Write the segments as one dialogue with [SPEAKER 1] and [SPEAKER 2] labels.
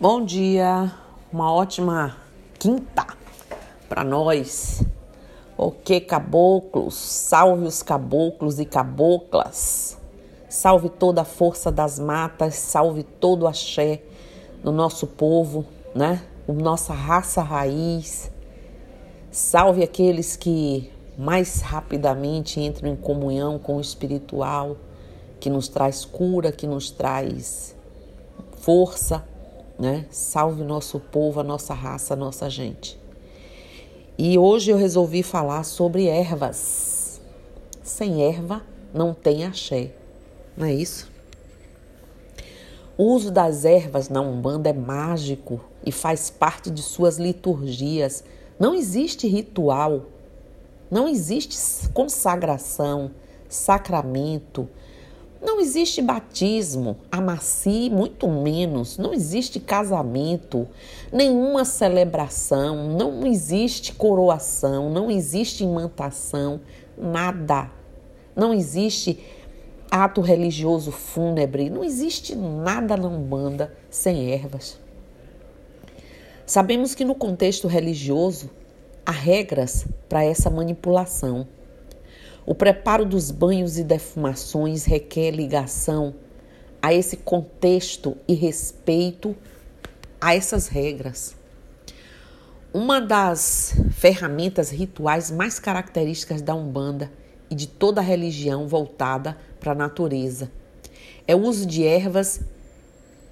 [SPEAKER 1] Bom dia, uma ótima quinta para nós. Ok, caboclos, salve os caboclos e caboclas, salve toda a força das matas, salve todo o axé do nosso povo, né? Nossa raça raiz. Salve aqueles que mais rapidamente entram em comunhão com o espiritual, que nos traz cura, que nos traz força né? Salve nosso povo, a nossa raça, a nossa gente. E hoje eu resolvi falar sobre ervas. Sem erva não tem axé, não é isso? O uso das ervas na Umbanda é mágico e faz parte de suas liturgias. Não existe ritual, não existe consagração, sacramento, não existe batismo, amaci, muito menos. Não existe casamento, nenhuma celebração, não existe coroação, não existe imantação, nada. Não existe ato religioso fúnebre, não existe nada na Umbanda sem ervas. Sabemos que no contexto religioso há regras para essa manipulação. O preparo dos banhos e defumações requer ligação a esse contexto e respeito a essas regras. Uma das ferramentas rituais mais características da Umbanda e de toda a religião voltada para a natureza é o uso de ervas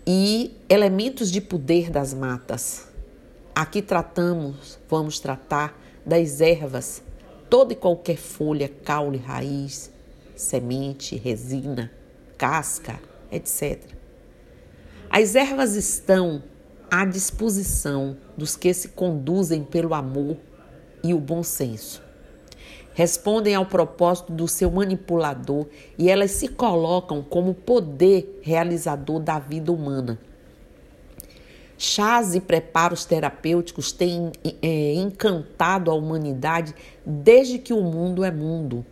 [SPEAKER 1] e elementos de poder das matas. Aqui tratamos, vamos tratar das ervas toda e qualquer folha, caule, raiz, semente, resina, casca, etc. As ervas estão à disposição dos que se conduzem pelo amor e o bom senso. Respondem ao propósito do seu manipulador e elas se colocam como poder realizador da vida humana. Chás e preparos terapêuticos têm é, encantado a humanidade desde que o mundo é mundo.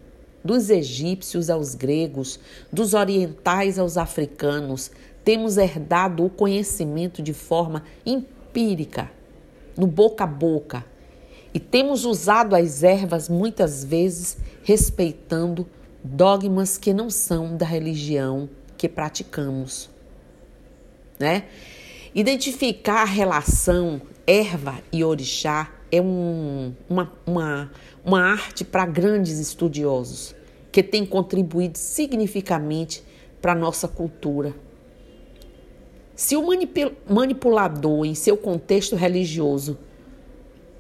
[SPEAKER 1] Dos egípcios aos gregos, dos orientais aos africanos, temos herdado o conhecimento de forma empírica, no boca a boca, e temos usado as ervas muitas vezes respeitando dogmas que não são da religião que praticamos, né? Identificar a relação erva e orixá é um, uma, uma, uma arte para grandes estudiosos que tem contribuído significativamente para a nossa cultura. Se o manipulador, em seu contexto religioso,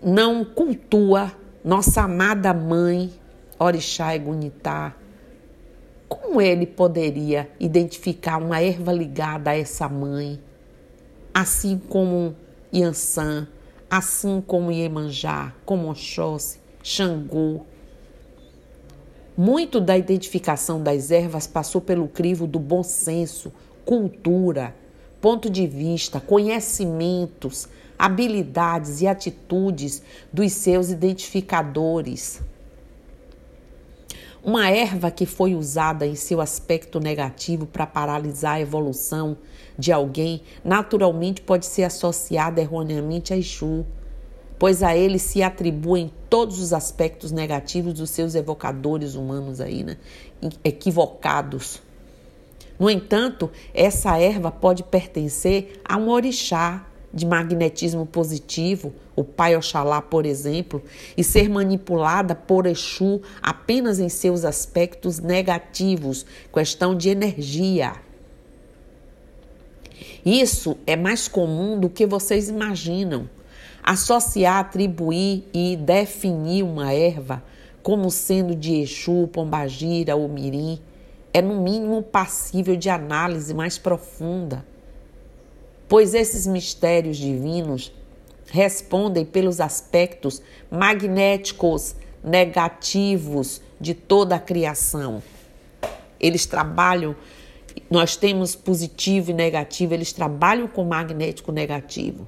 [SPEAKER 1] não cultua nossa amada mãe, Orixá e Gunitá, como ele poderia identificar uma erva ligada a essa mãe? Assim como Yansan, assim como Iemanjá, como Oxóssi, Xangô. Muito da identificação das ervas passou pelo crivo do bom senso, cultura, ponto de vista, conhecimentos, habilidades e atitudes dos seus identificadores. Uma erva que foi usada em seu aspecto negativo para paralisar a evolução de alguém, naturalmente pode ser associada erroneamente a Exu, pois a ele se atribuem todos os aspectos negativos dos seus evocadores humanos aí, né? equivocados. No entanto, essa erva pode pertencer a um orixá de magnetismo positivo, o pai Oxalá, por exemplo, e ser manipulada por Exu apenas em seus aspectos negativos, questão de energia. Isso é mais comum do que vocês imaginam. Associar, atribuir e definir uma erva como sendo de Exu, Pombagira ou Mirim é no mínimo passível de análise mais profunda, pois esses mistérios divinos respondem pelos aspectos magnéticos negativos de toda a criação. Eles trabalham nós temos positivo e negativo, eles trabalham com magnético negativo.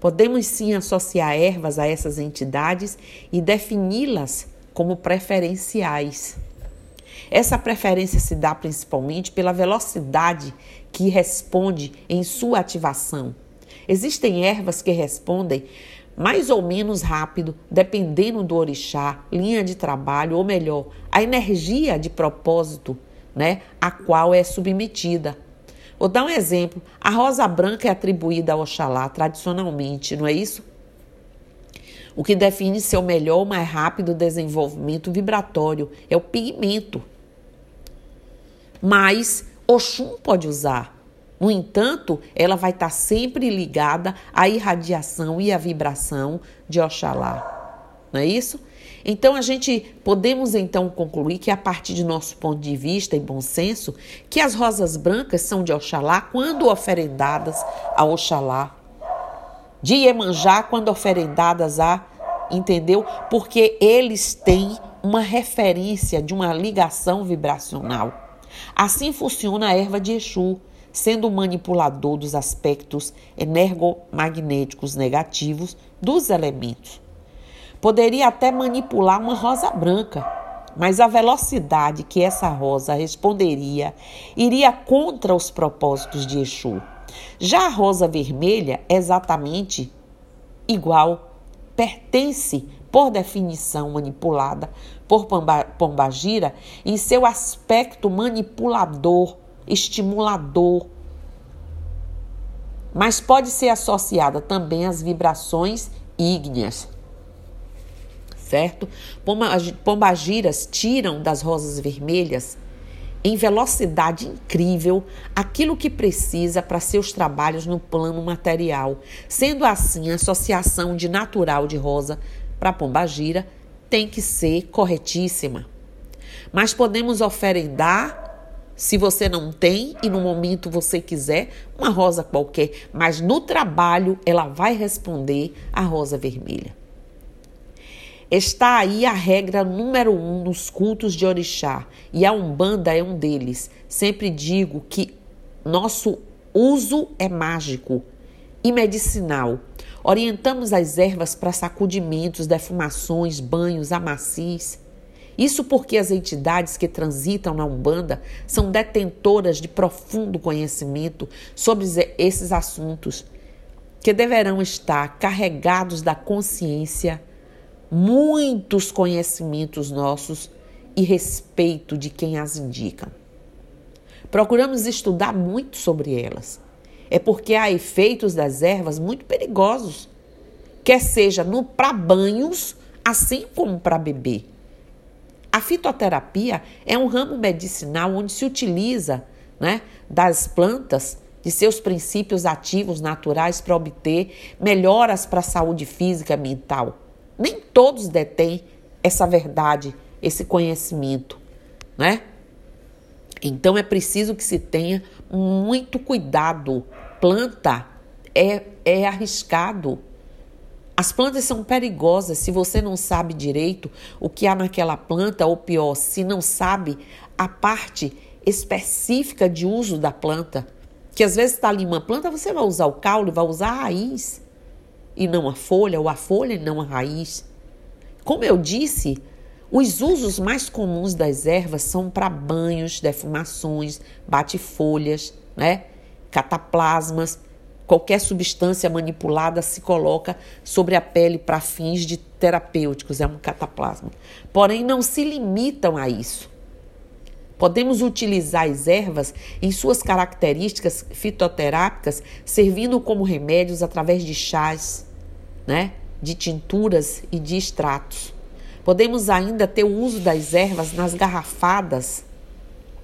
[SPEAKER 1] Podemos sim associar ervas a essas entidades e defini-las como preferenciais. Essa preferência se dá principalmente pela velocidade que responde em sua ativação. Existem ervas que respondem mais ou menos rápido, dependendo do orixá, linha de trabalho, ou melhor, a energia de propósito, né, a qual é submetida. Vou dar um exemplo. A rosa branca é atribuída ao Oxalá tradicionalmente, não é isso? O que define seu melhor mais rápido desenvolvimento vibratório é o pigmento. Mas Oxum pode usar. No entanto, ela vai estar sempre ligada à irradiação e à vibração de Oxalá. Não é isso? Então a gente podemos então concluir que a partir de nosso ponto de vista e bom senso, que as rosas brancas são de Oxalá quando oferendadas a Oxalá de Iemanjá quando oferendadas a, entendeu? Porque eles têm uma referência de uma ligação vibracional. Assim funciona a erva de Exu, sendo o manipulador dos aspectos energomagnéticos negativos dos elementos. Poderia até manipular uma rosa branca, mas a velocidade que essa rosa responderia iria contra os propósitos de Exu. Já a rosa vermelha é exatamente igual, pertence, por definição manipulada por Pombagira, em seu aspecto manipulador, estimulador, mas pode ser associada também às vibrações ígneas. Certo? Pombagiras tiram das rosas vermelhas em velocidade incrível aquilo que precisa para seus trabalhos no plano material. Sendo assim, a associação de natural de rosa para pombagira tem que ser corretíssima. Mas podemos oferendar se você não tem e no momento você quiser, uma rosa qualquer, mas no trabalho ela vai responder a rosa vermelha. Está aí a regra número um nos cultos de orixá e a Umbanda é um deles. Sempre digo que nosso uso é mágico e medicinal. Orientamos as ervas para sacudimentos, defumações, banhos, amacis. Isso porque as entidades que transitam na Umbanda são detentoras de profundo conhecimento sobre esses assuntos, que deverão estar carregados da consciência muitos conhecimentos nossos e respeito de quem as indica. Procuramos estudar muito sobre elas. É porque há efeitos das ervas muito perigosos, quer seja no para banhos, assim como para beber. A fitoterapia é um ramo medicinal onde se utiliza né, das plantas, de seus princípios ativos naturais para obter melhoras para a saúde física e mental. Nem todos detêm essa verdade, esse conhecimento, né? Então é preciso que se tenha muito cuidado. Planta é, é arriscado. As plantas são perigosas se você não sabe direito o que há naquela planta, ou pior, se não sabe a parte específica de uso da planta. Que às vezes está ali uma planta, você vai usar o caule, vai usar a raiz e não a folha, ou a folha e não a raiz. Como eu disse, os usos mais comuns das ervas são para banhos, defumações, bate-folhas, né? cataplasmas. Qualquer substância manipulada se coloca sobre a pele para fins de terapêuticos, é um cataplasma. Porém, não se limitam a isso. Podemos utilizar as ervas em suas características fitoterápicas, servindo como remédios através de chás, né? de tinturas e de extratos. Podemos ainda ter o uso das ervas nas garrafadas,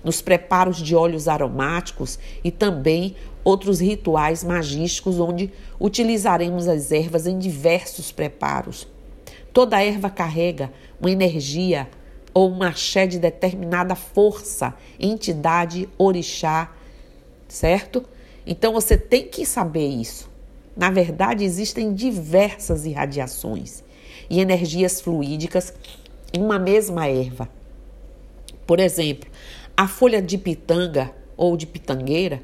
[SPEAKER 1] nos preparos de óleos aromáticos e também outros rituais magísticos onde utilizaremos as ervas em diversos preparos. Toda erva carrega uma energia ou um axé de determinada força, entidade, orixá, certo? Então você tem que saber isso. Na verdade, existem diversas irradiações e energias fluídicas em uma mesma erva. Por exemplo, a folha de pitanga ou de pitangueira,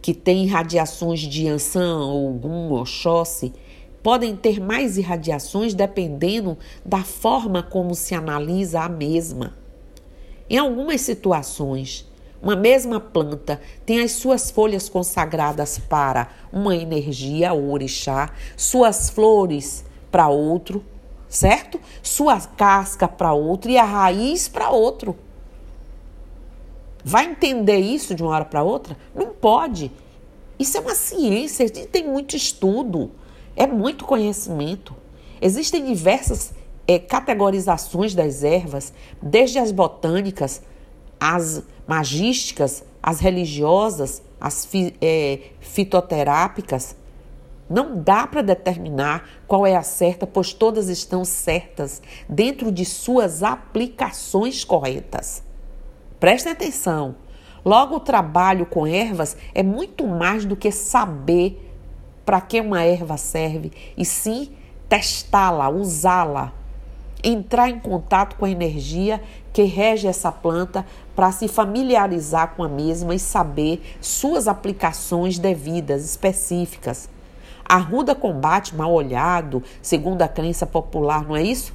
[SPEAKER 1] que tem irradiações de Yansan, Ogum, Oxóssi, podem ter mais irradiações dependendo da forma como se analisa a mesma. Em algumas situações, Uma mesma planta tem as suas folhas consagradas para uma energia, o orixá, suas flores para outro, certo? Sua casca para outro e a raiz para outro. Vai entender isso de uma hora para outra? Não pode. Isso é uma ciência, tem muito estudo, é muito conhecimento. Existem diversas é, categorizações das ervas, desde as botânicas, as magísticas, as religiosas, as fi, é, fitoterápicas. Não dá para determinar qual é a certa, pois todas estão certas dentro de suas aplicações corretas. Prestem atenção. Logo, o trabalho com ervas é muito mais do que saber para que uma erva serve, e sim testá-la, usá-la, entrar em contato com a energia que rege essa planta para se familiarizar com a mesma e saber suas aplicações devidas, específicas. A ruda combate mal olhado, segundo a crença popular, não é isso?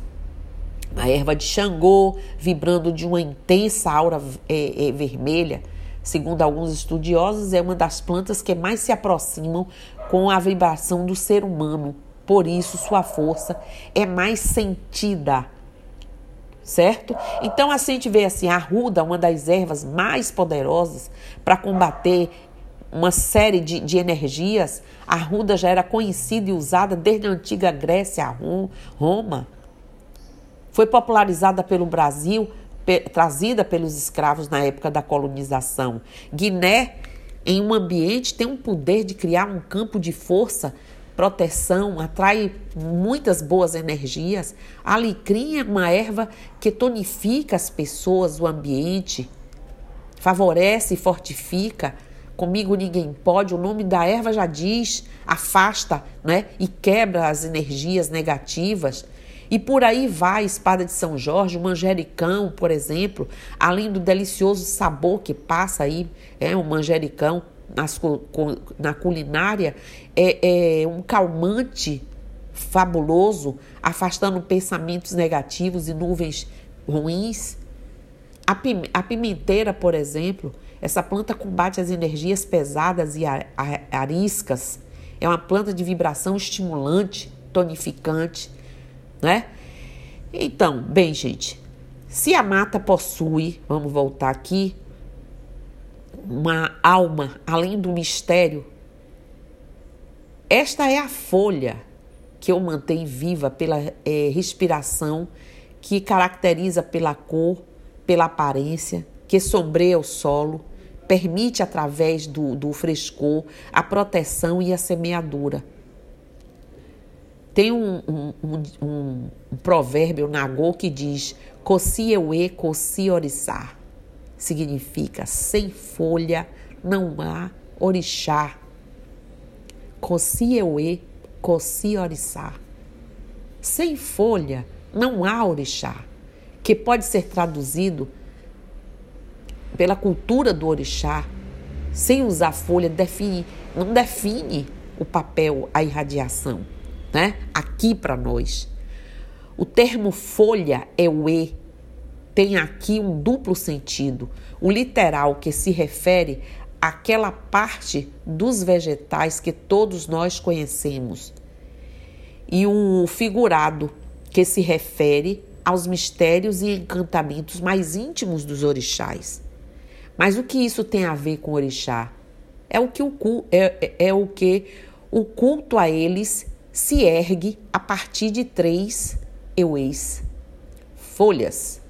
[SPEAKER 1] A erva de Xangô, vibrando de uma intensa aura é, é, vermelha, segundo alguns estudiosos, é uma das plantas que mais se aproximam com a vibração do ser humano. Por isso, sua força é mais sentida. Certo? Então, assim a gente vê assim, a ruda, uma das ervas mais poderosas para combater uma série de, de energias. A ruda já era conhecida e usada desde a antiga Grécia, Roma. Foi popularizada pelo Brasil, trazida pelos escravos na época da colonização. Guiné, em um ambiente, tem um poder de criar um campo de força proteção, atrai muitas boas energias. Alecrim é uma erva que tonifica as pessoas, o ambiente, favorece e fortifica. Comigo ninguém pode, o nome da erva já diz, afasta né? e quebra as energias negativas. E por aí vai, espada de São Jorge, o manjericão, por exemplo, além do delicioso sabor que passa aí, é o manjericão, nas, na culinária é, é um calmante fabuloso, afastando pensamentos negativos e nuvens ruins. A, a pimenteira, por exemplo, essa planta combate as energias pesadas e ariscas. É uma planta de vibração estimulante, tonificante, né? Então, bem, gente, se a mata possui, vamos voltar aqui, uma alma além do mistério. Esta é a folha que eu mantenho viva pela é, respiração, que caracteriza pela cor, pela aparência, que sombreia o solo, permite através do, do frescor a proteção e a semeadura. Tem um, um, um, um provérbio nagô que diz: Cosi eue, cosi orissá significa sem folha não há orixá. Cosi-eue, cosi-orixá. Sem folha não há orixá, que pode ser traduzido pela cultura do orixá. Sem usar folha define, não define o papel, a irradiação, né? Aqui para nós. O termo folha é o e, tem aqui um duplo sentido. O literal, que se refere àquela parte dos vegetais que todos nós conhecemos, e o figurado, que se refere aos mistérios e encantamentos mais íntimos dos orixás. Mas o que isso tem a ver com orixá? É o que o, é, é, é o, que o culto a eles se ergue a partir de três euês, folhas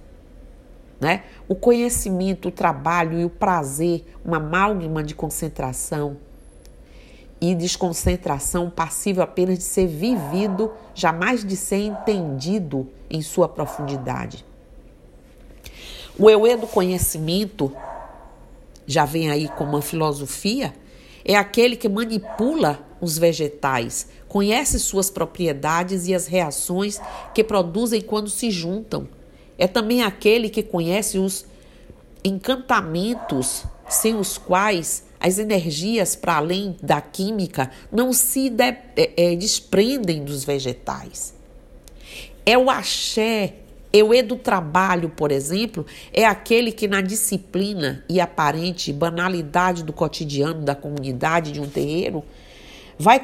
[SPEAKER 1] né? O conhecimento, o trabalho e o prazer, uma amálgama de concentração e desconcentração passível apenas de ser vivido, jamais de ser entendido em sua profundidade. O euê do conhecimento, já vem aí como uma filosofia, é aquele que manipula os vegetais, conhece suas propriedades e as reações que produzem quando se juntam é também aquele que conhece os encantamentos sem os quais as energias para além da química não se de, é, é, desprendem dos vegetais. É o axé Euê do trabalho, por exemplo, é aquele que na disciplina e aparente banalidade do cotidiano da comunidade de um terreiro vai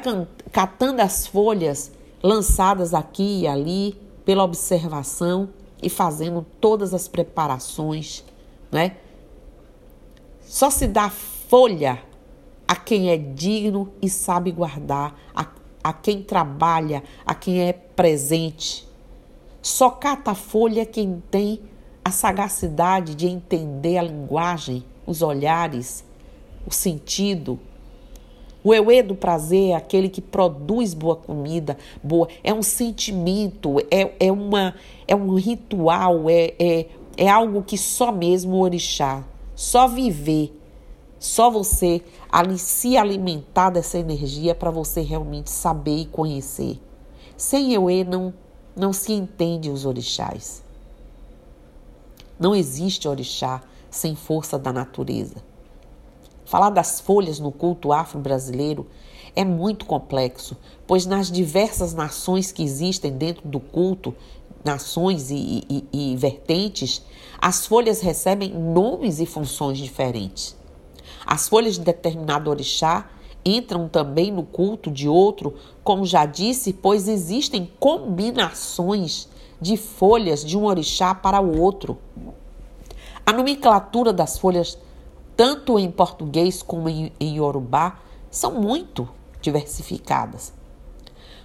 [SPEAKER 1] catando as folhas lançadas aqui e ali pela observação e fazendo todas as preparações, né? Só se dá folha a quem é digno e sabe guardar, a, a quem trabalha, a quem é presente. Só cata folha quem tem a sagacidade de entender a linguagem, os olhares, o sentido. O euê do prazer é aquele que produz boa comida, boa. É um sentimento, é, é, uma, é um ritual, é, é, é algo que só mesmo o orixá, só viver, só você ali se alimentar dessa energia para você realmente saber e conhecer. Sem euê não não se entende os orixás. Não existe orixá sem força da natureza. Falar das folhas no culto afro-brasileiro é muito complexo, pois nas diversas nações que existem dentro do culto, nações e, e, e vertentes, as folhas recebem nomes e funções diferentes. As folhas de determinado orixá entram também no culto de outro, como já disse, pois existem combinações de folhas de um orixá para o outro. A nomenclatura das folhas, tanto em português como em, em Yorubá, são muito diversificadas.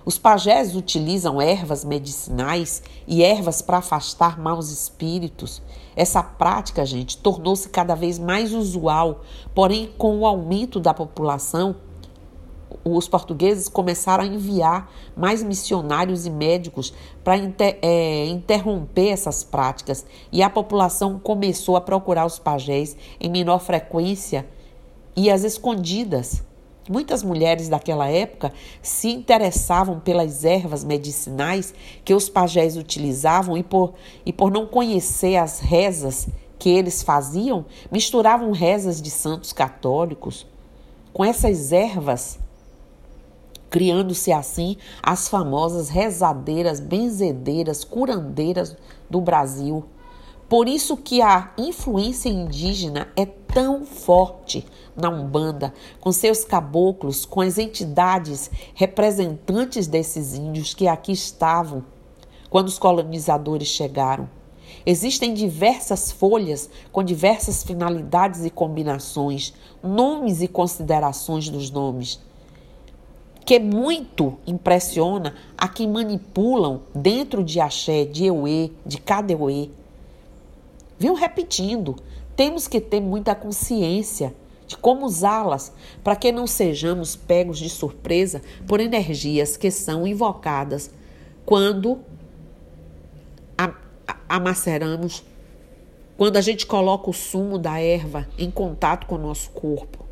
[SPEAKER 1] Os pajés utilizam ervas medicinais e ervas para afastar maus espíritos. Essa prática, gente, tornou-se cada vez mais usual, porém, com o aumento da população, os portugueses começaram a enviar mais missionários e médicos para inter, é, interromper essas práticas e a população começou a procurar os pajés em menor frequência e as escondidas. Muitas mulheres daquela época se interessavam pelas ervas medicinais que os pajés utilizavam e por, e por não conhecer as rezas que eles faziam, misturavam rezas de santos católicos com essas ervas criando-se assim as famosas rezadeiras, benzedeiras, curandeiras do Brasil. Por isso que a influência indígena é tão forte na Umbanda, com seus caboclos, com as entidades representantes desses índios que aqui estavam quando os colonizadores chegaram. Existem diversas folhas com diversas finalidades e combinações, nomes e considerações dos nomes que muito impressiona a quem manipulam dentro de axé, de euê, de cadeuê. Viu repetindo, temos que ter muita consciência de como usá-las para que não sejamos pegos de surpresa por energias que são invocadas quando amaceramos, quando a gente coloca o sumo da erva em contato com o nosso corpo.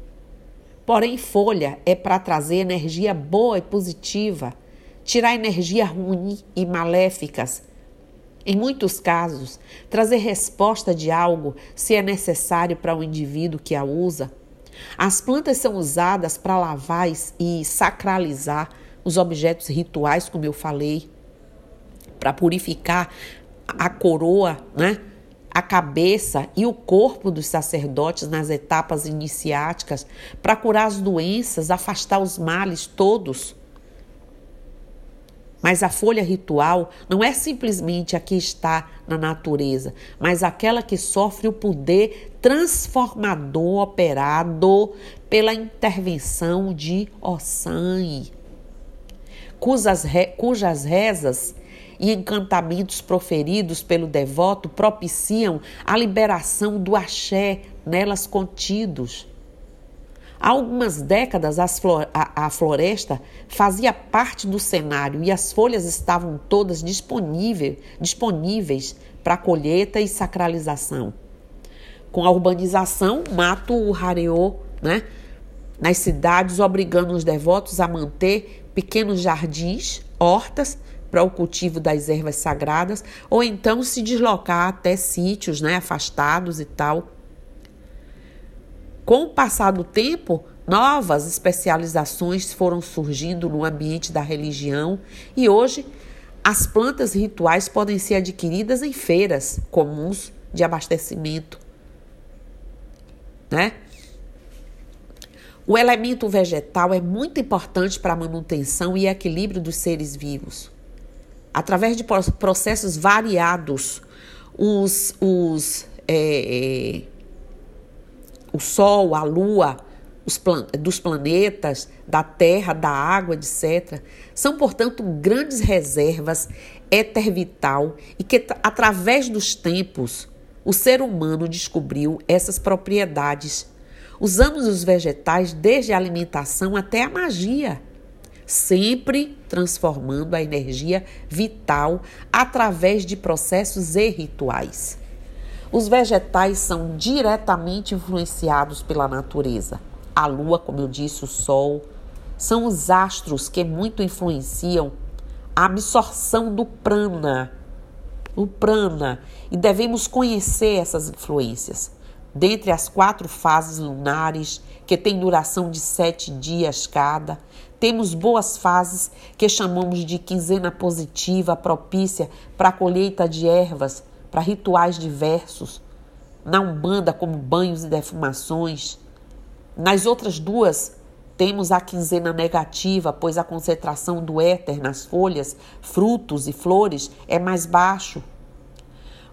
[SPEAKER 1] Porém, folha é para trazer energia boa e positiva, tirar energia ruim e maléficas. Em muitos casos, trazer resposta de algo se é necessário para o indivíduo que a usa. As plantas são usadas para lavar e sacralizar os objetos rituais, como eu falei, para purificar a coroa, né? A cabeça e o corpo dos sacerdotes nas etapas iniciáticas para curar as doenças, afastar os males todos. Mas a folha ritual não é simplesmente a que está na natureza, mas aquela que sofre o poder transformador operado pela intervenção de Ossan, cujas, cujas rezas e encantamentos proferidos pelo devoto propiciam a liberação do axé nelas contidos. Há algumas décadas a, floresta fazia parte do cenário e as folhas estavam todas disponíveis, disponíveis para colheita e sacralização. Com a urbanização, o mato rareou né, nas cidades, obrigando os devotos a manter pequenos jardins, hortas para o cultivo das ervas sagradas, ou então se deslocar até sítios né, afastados e tal. Com o passar do tempo, novas especializações foram surgindo no ambiente da religião e hoje As plantas rituais podem ser adquiridas em feiras comuns de abastecimento, né? O elemento vegetal é muito importante para a manutenção e equilíbrio dos seres vivos. Através de processos variados, os, os, é, é, o Sol, a Lua, plan dos planetas, da Terra, da água, etc., são, portanto, grandes reservas éter vital e que, através dos tempos, o ser humano descobriu essas propriedades Usamos os vegetais desde a alimentação até a magia, sempre transformando a energia vital através de processos e rituais. Os vegetais são diretamente influenciados pela natureza. A lua, como eu disse, o sol, são os astros que muito influenciam a absorção do prana, o prana, e devemos conhecer essas influências. Dentre as quatro fases lunares, que têm duração de sete dias cada, temos boas fases que chamamos de quinzena positiva, propícia para a colheita de ervas, para rituais diversos, na Umbanda, como banhos e defumações. Nas outras duas, temos a quinzena negativa, pois a concentração do éter nas folhas, frutos e flores é mais baixo.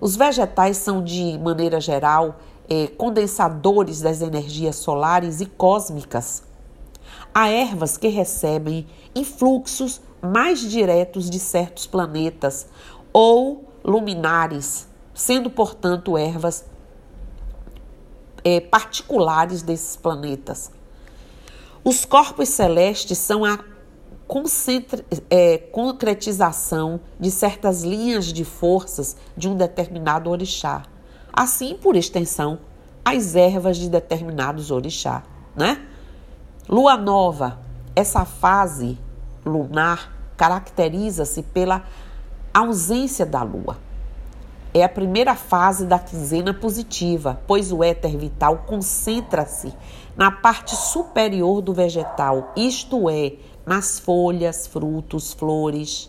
[SPEAKER 1] Os vegetais são, de maneira geral, é, condensadores das energias solares e cósmicas. Há ervas que recebem influxos mais diretos de certos planetas ou luminares, sendo, portanto, ervas é, particulares desses planetas. Os corpos celestes são a é, concretização de certas linhas de forças de um determinado orixá assim por extensão as ervas de determinados orixá, né? Lua nova, essa fase lunar caracteriza-se pela ausência da lua. É a primeira fase da quinzena positiva, pois o éter vital concentra-se na parte superior do vegetal, isto é, nas folhas, frutos, flores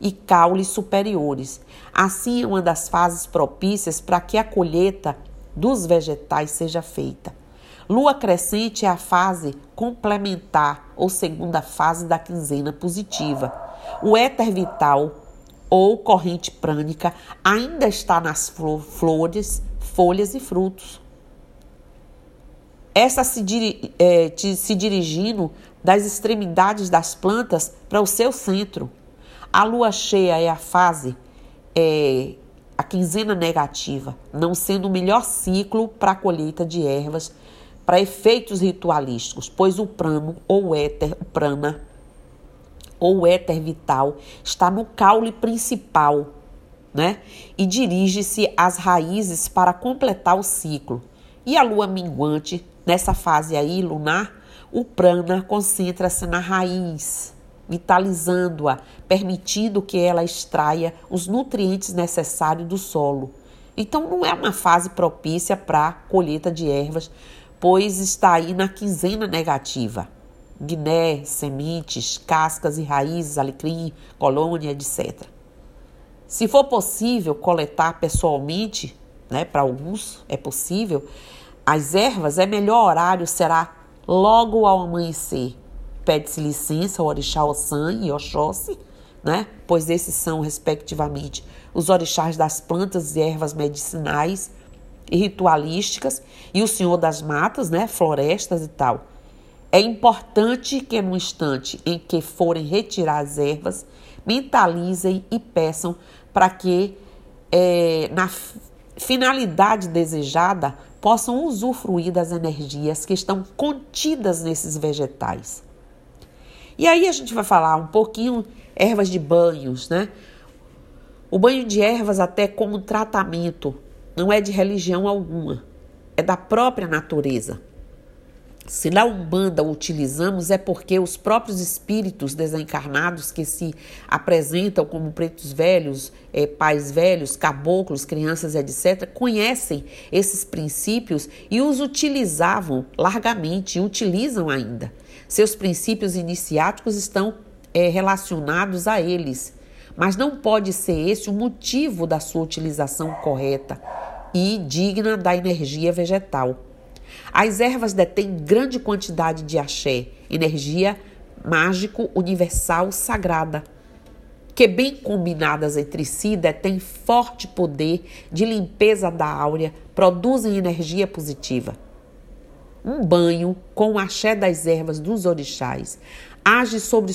[SPEAKER 1] e caules superiores. Assim, é uma das fases propícias para que a colheita dos vegetais seja feita. Lua crescente é a fase complementar ou segunda fase da quinzena positiva. O éter vital ou corrente prânica ainda está nas flores, folhas e frutos. Essa se, diri é, se dirigindo das extremidades das plantas para o seu centro. A lua cheia é a fase, é, a quinzena negativa, não sendo o melhor ciclo para a colheita de ervas para efeitos ritualísticos, pois o prano ou éter, o prana ou éter vital está no caule principal, né? E dirige-se às raízes para completar o ciclo. E a lua minguante, nessa fase aí lunar, o prana concentra-se na raiz, vitalizando-a, permitindo que ela extraia os nutrientes necessários do solo. Então, não é uma fase propícia para colheita de ervas, pois está aí na quinzena negativa. Guiné, sementes, cascas e raízes, alecrim, colônia, etc. Se for possível coletar pessoalmente, né, para alguns é possível, as ervas, é melhor horário será logo ao amanhecer, pede-se licença ao orixá Ossan e Oxóssi, né? pois esses são, respectivamente, os orixás das plantas e ervas medicinais e ritualísticas e o senhor das matas, né? florestas e tal. É importante que no instante em que forem retirar as ervas, mentalizem e peçam para que, é, na finalidade desejada, possam usufruir das energias que estão contidas nesses vegetais. E aí a gente vai falar um pouquinho ervas de banhos, né? O banho de ervas até como tratamento não é de religião alguma, é da própria natureza. Se na Umbanda o utilizamos é porque os próprios espíritos desencarnados que se apresentam como pretos velhos, é, pais velhos, caboclos, crianças, etc., conhecem esses princípios e os utilizavam largamente e utilizam ainda. Seus princípios iniciáticos estão é, relacionados a eles, mas não pode ser esse o motivo da sua utilização correta e digna da energia vegetal. As ervas detêm grande quantidade de axé, energia mágico universal sagrada, que bem combinadas entre si detêm forte poder de limpeza da áurea, produzem energia positiva. Um banho com o axé das ervas dos orixás age sobre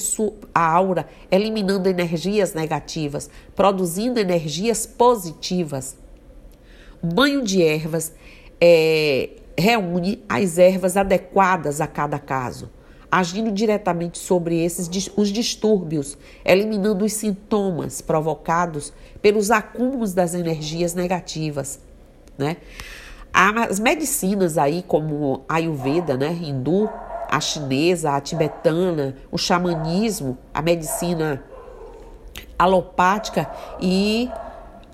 [SPEAKER 1] a aura, eliminando energias negativas, produzindo energias positivas. Banho de ervas é, reúne as ervas adequadas a cada caso, agindo diretamente sobre esses os distúrbios, eliminando os sintomas provocados pelos acúmulos das energias negativas, né? As medicinas aí, como a Ayurveda, né, hindu, a chinesa, a tibetana, o xamanismo, a medicina alopática e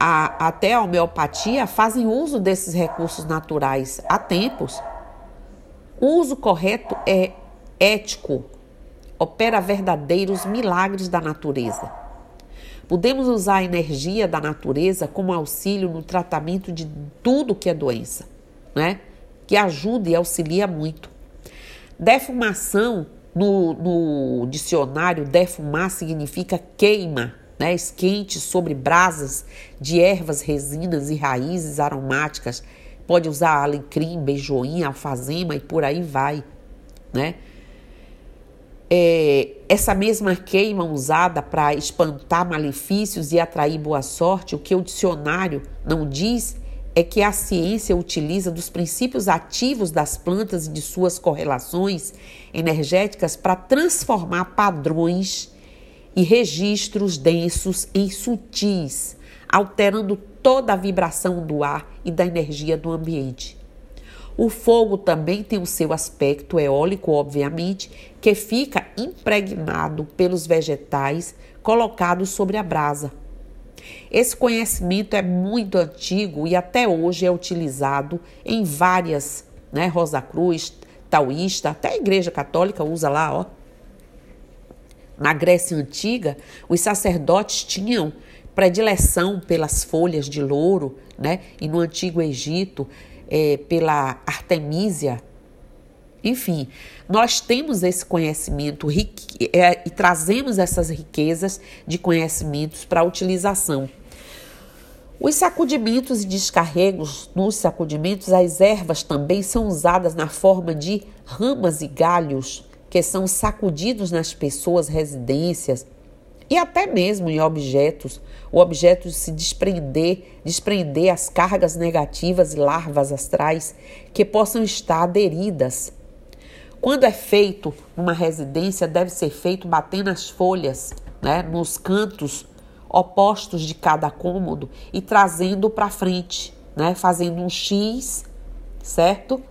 [SPEAKER 1] a, até a homeopatia fazem uso desses recursos naturais há tempos. O uso correto é ético, opera verdadeiros milagres da natureza. Podemos usar a energia da natureza como auxílio no tratamento de tudo que é doença, né? que ajuda e auxilia muito. Defumação, no, no dicionário, defumar significa queima, né? esquente sobre brasas de ervas, resinas e raízes aromáticas. Pode usar alecrim, beijoim, alfazema e por aí vai, né? é, essa mesma queima usada para espantar malefícios e atrair boa sorte, o que o dicionário não diz é que a ciência utiliza dos princípios ativos das plantas e de suas correlações energéticas para transformar padrões e registros densos em sutis, alterando toda a vibração do ar e da energia do ambiente. O fogo também tem o seu aspecto eólico, obviamente, que fica impregnado pelos vegetais colocados sobre a brasa. Esse conhecimento é muito antigo e até hoje é utilizado em várias, né, Rosa Cruz, taoísta, até a Igreja Católica usa lá, ó. Na Grécia Antiga, os sacerdotes tinham predileção pelas folhas de louro, né? E no Antigo Egito, é, pela Artemísia. Enfim, nós temos esse conhecimento é, e trazemos essas riquezas de conhecimentos para utilização. Os sacudimentos e descarregos, nos sacudimentos, as ervas também são usadas na forma de ramas e galhos que são sacudidos nas pessoas, residências, e até mesmo em objetos, o objeto de se desprender, desprender as cargas negativas e larvas astrais que possam estar aderidas. Quando é feito numa residência, deve ser feito batendo as folhas, né, nos cantos opostos de cada cômodo e trazendo para frente, né, fazendo um X, certo?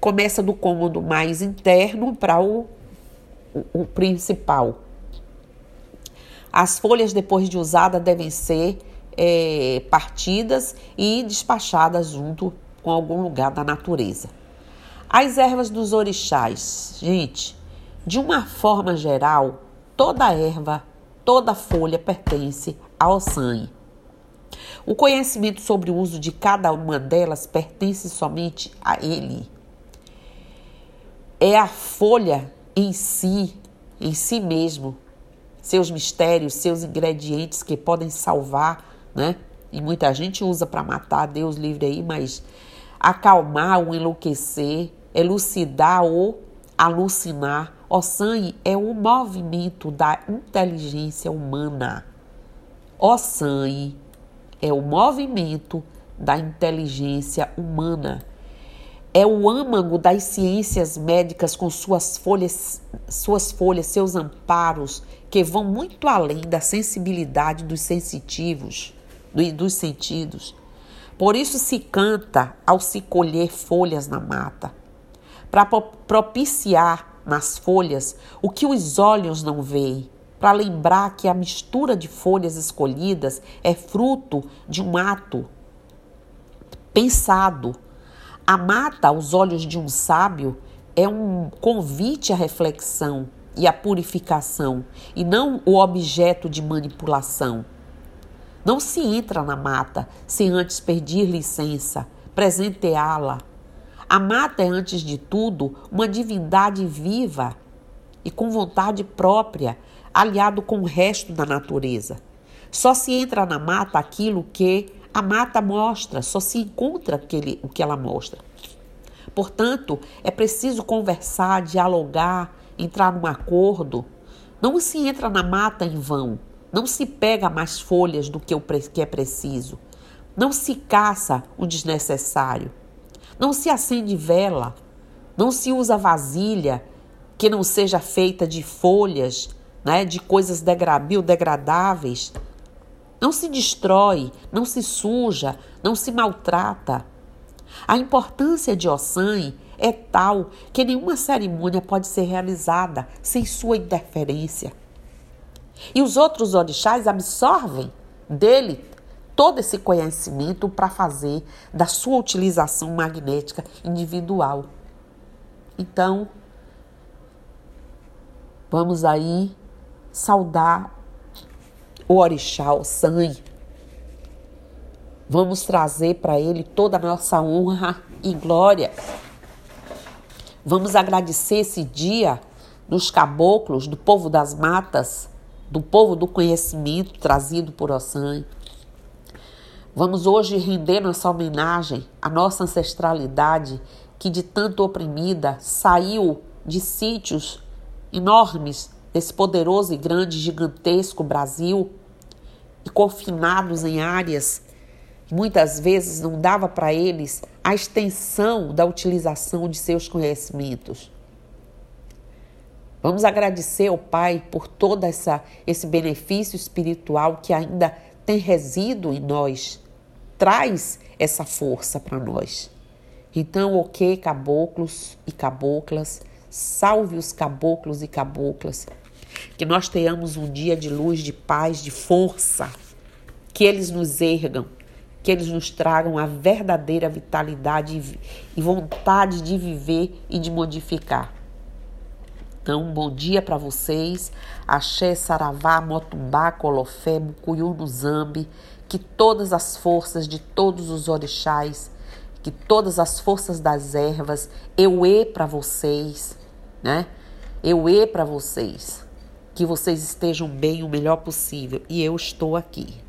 [SPEAKER 1] Começa do cômodo mais interno para o, o, o principal. As folhas, depois de usada, devem ser é, partidas e despachadas junto com algum lugar da natureza. As ervas dos orixás, gente, de uma forma geral, toda erva, toda folha pertence ao sangue. O conhecimento sobre o uso de cada uma delas pertence somente a ele. É a folha em si, em si mesmo, seus mistérios, seus ingredientes que podem salvar, né? E muita gente usa para matar, Deus livre aí, mas acalmar ou enlouquecer, elucidar ou alucinar. O sangue é o movimento da inteligência humana. O sangue é o movimento da inteligência humana é o âmago das ciências médicas com suas folhas, suas folhas, seus amparos, que vão muito além da sensibilidade dos sensitivos, e dos sentidos. Por isso se canta ao se colher folhas na mata, para propiciar nas folhas o que os olhos não veem, para lembrar que a mistura de folhas escolhidas é fruto de um ato pensado a mata aos olhos de um sábio é um convite à reflexão e a purificação, e não o objeto de manipulação. Não se entra na mata sem antes pedir licença, presenteá-la. A mata é, antes de tudo, uma divindade viva e com vontade própria, aliado com o resto da natureza. Só se entra na mata aquilo que a mata mostra, só se encontra aquele, o que ela mostra. Portanto, é preciso conversar, dialogar, entrar num acordo. Não se entra na mata em vão. Não se pega mais folhas do que, o que é preciso. Não se caça o desnecessário. Não se acende vela. Não se usa vasilha que não seja feita de folhas, né, de coisas biodegradáveis. Não se destrói, não se suja, não se maltrata. A importância de Ossan é tal que nenhuma cerimônia pode ser realizada sem sua interferência. E os outros orixás absorvem dele todo esse conhecimento para fazer da sua utilização magnética individual. Então, vamos aí saudar o orixá, o sangue. Vamos trazer para ele toda a nossa honra e glória. Vamos agradecer esse dia dos caboclos, do povo das matas, do povo do conhecimento trazido por Ossan. Vamos hoje render nossa homenagem à nossa ancestralidade que de tanto oprimida saiu de sítios enormes desse poderoso e grande gigantesco Brasil confinados em áreas muitas vezes não dava para eles a extensão da utilização de seus conhecimentos. Vamos agradecer ao Pai por todo essa, esse benefício espiritual que ainda tem resíduo em nós, traz essa força para nós. Então, o que, caboclos e caboclas, salve os caboclos e caboclas, que nós tenhamos um dia de luz, de paz, de força, que eles nos ergam, que eles nos tragam a verdadeira vitalidade e vontade de viver e de modificar. Então, bom dia para vocês. Axé, Saravá, Motumbá, Colofé, Mucuyu, Zambi. Que todas as forças de todos os orixás, que todas as forças das ervas, eu e para vocês, né? Eu e para vocês. Que vocês estejam bem o melhor possível. E eu estou aqui.